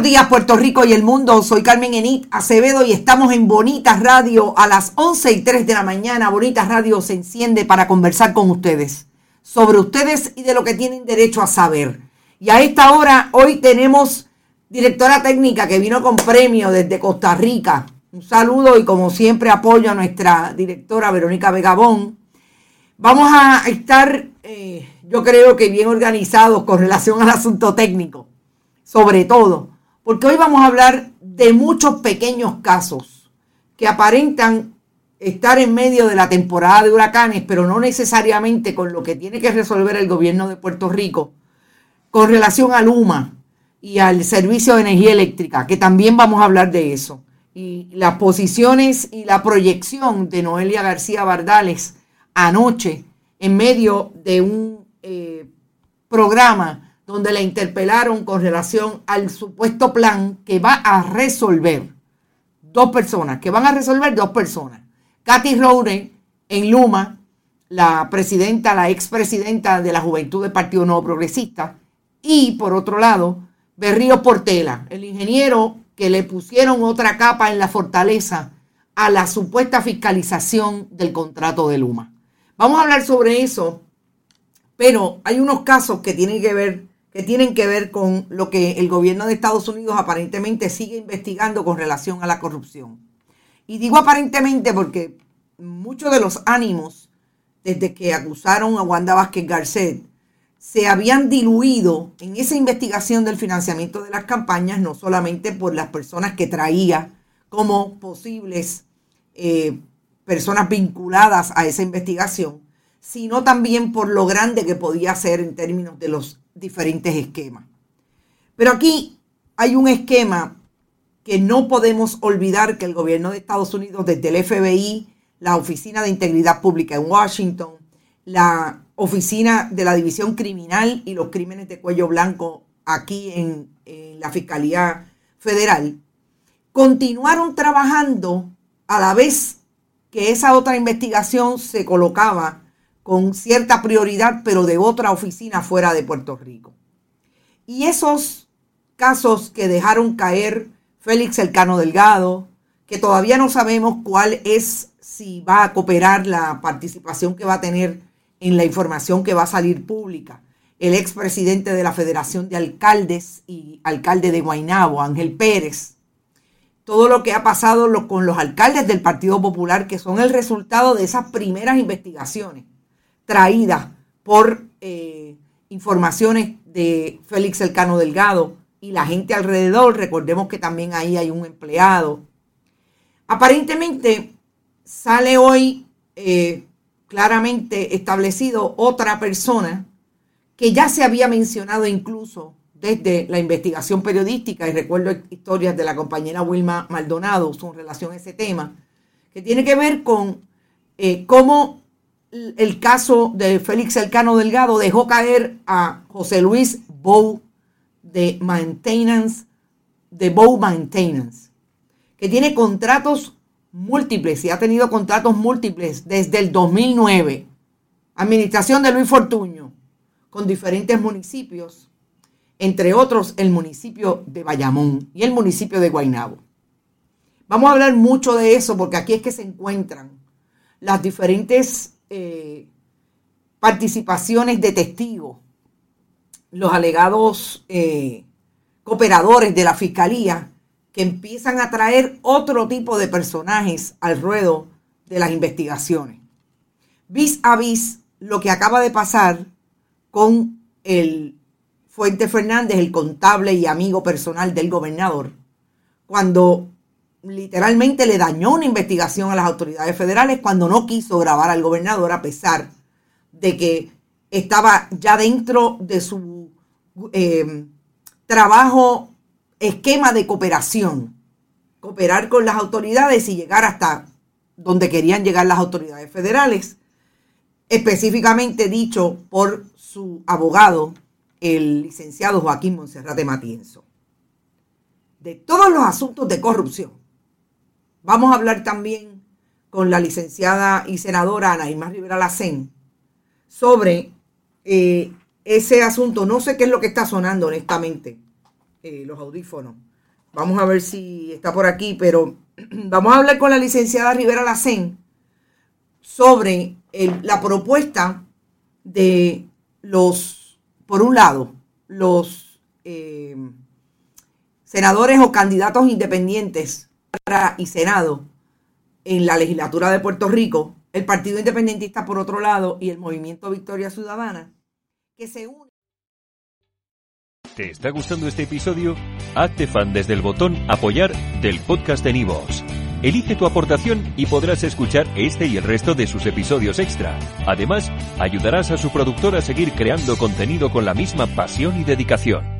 Buenos días Puerto Rico y el mundo, soy Carmen Enit Acevedo y estamos en Bonitas Radio a las 11 y 3 de la mañana. Bonitas Radio se enciende para conversar con ustedes sobre ustedes y de lo que tienen derecho a saber. Y a esta hora hoy tenemos directora técnica que vino con premio desde Costa Rica. Un saludo y como siempre apoyo a nuestra directora Verónica Vegabón. Vamos a estar, eh, yo creo que bien organizados con relación al asunto técnico sobre todo, porque hoy vamos a hablar de muchos pequeños casos que aparentan estar en medio de la temporada de huracanes, pero no necesariamente con lo que tiene que resolver el gobierno de Puerto Rico con relación al UMA y al servicio de energía eléctrica, que también vamos a hablar de eso. Y las posiciones y la proyección de Noelia García Bardales anoche en medio de un eh, programa donde la interpelaron con relación al supuesto plan que va a resolver dos personas, que van a resolver dos personas. Katy Roure en Luma, la presidenta, la expresidenta de la Juventud del Partido Nuevo Progresista, y por otro lado, Berrío Portela, el ingeniero que le pusieron otra capa en la fortaleza a la supuesta fiscalización del contrato de Luma. Vamos a hablar sobre eso, pero hay unos casos que tienen que ver que tienen que ver con lo que el gobierno de Estados Unidos aparentemente sigue investigando con relación a la corrupción. Y digo aparentemente porque muchos de los ánimos desde que acusaron a Wanda Vázquez Garcet se habían diluido en esa investigación del financiamiento de las campañas, no solamente por las personas que traía como posibles eh, personas vinculadas a esa investigación, sino también por lo grande que podía ser en términos de los diferentes esquemas. Pero aquí hay un esquema que no podemos olvidar que el gobierno de Estados Unidos, desde el FBI, la Oficina de Integridad Pública en Washington, la Oficina de la División Criminal y los Crímenes de Cuello Blanco aquí en, la Fiscalía Federal, continuaron trabajando a la vez que esa otra investigación se colocaba con cierta prioridad, pero de otra oficina fuera de Puerto Rico. Y esos casos que dejaron caer Félix Elcano Delgado, que todavía no sabemos cuál es, si va a cooperar la participación que va a tener en la información que va a salir pública. El expresidente de la Federación de Alcaldes y alcalde de Guaynabo, Ángel Pérez. todo lo que ha pasado con los alcaldes del Partido Popular, que son el resultado de esas primeras investigaciones traídas por eh, informaciones de Félix Elcano Delgado y la gente alrededor. Recordemos que también ahí hay un empleado. Aparentemente sale hoy eh, claramente establecido otra persona que ya se había mencionado incluso desde la investigación periodística, y recuerdo historias de la compañera Wilma Maldonado en relación a ese tema, que tiene que ver con eh, cómo el caso de Félix Elcano Delgado dejó caer a José Luis Bow de Maintenance, de Bow Maintenance, que tiene contratos múltiples y ha tenido contratos múltiples desde el 2009. Administración de Luis Fortuño, con diferentes municipios, entre otros el municipio de Bayamón y el municipio de Guaynabo. Vamos a hablar mucho de eso porque aquí es que se encuentran las diferentes eh, participaciones de testigos, los alegados eh, cooperadores de la fiscalía que empiezan a traer otro tipo de personajes al ruedo de las investigaciones. Vis a vis lo que acaba de pasar con el Fuente Fernández, el contable y amigo personal del gobernador, cuando literalmente le dañó una investigación a las autoridades federales cuando no quiso grabar al gobernador a pesar de que estaba ya dentro de su eh, trabajo, esquema de cooperación, cooperar con las autoridades y llegar hasta donde querían llegar las autoridades federales específicamente dicho por su abogado, el licenciado Joaquín Monserrate Matienzo. De todos los asuntos de corrupción, vamos a hablar también con la licenciada y senadora Ana Irma Rivera Lacén sobre eh, ese asunto. No sé qué es lo que está sonando, honestamente, eh, los audífonos. Vamos a ver si está por aquí, pero vamos a hablar con la licenciada Rivera Lacén sobre la propuesta de los, por un lado, los eh, senadores o candidatos independientes y Senado en la legislatura de Puerto Rico, el Partido Independentista por otro lado y el Movimiento Victoria Ciudadana, que se unen. ¿Te está gustando este episodio? Hazte fan desde el botón apoyar del podcast de Nivos. Elige tu aportación y podrás escuchar este y el resto de sus episodios extra. Además, ayudarás a su productor a seguir creando contenido con la misma pasión y dedicación.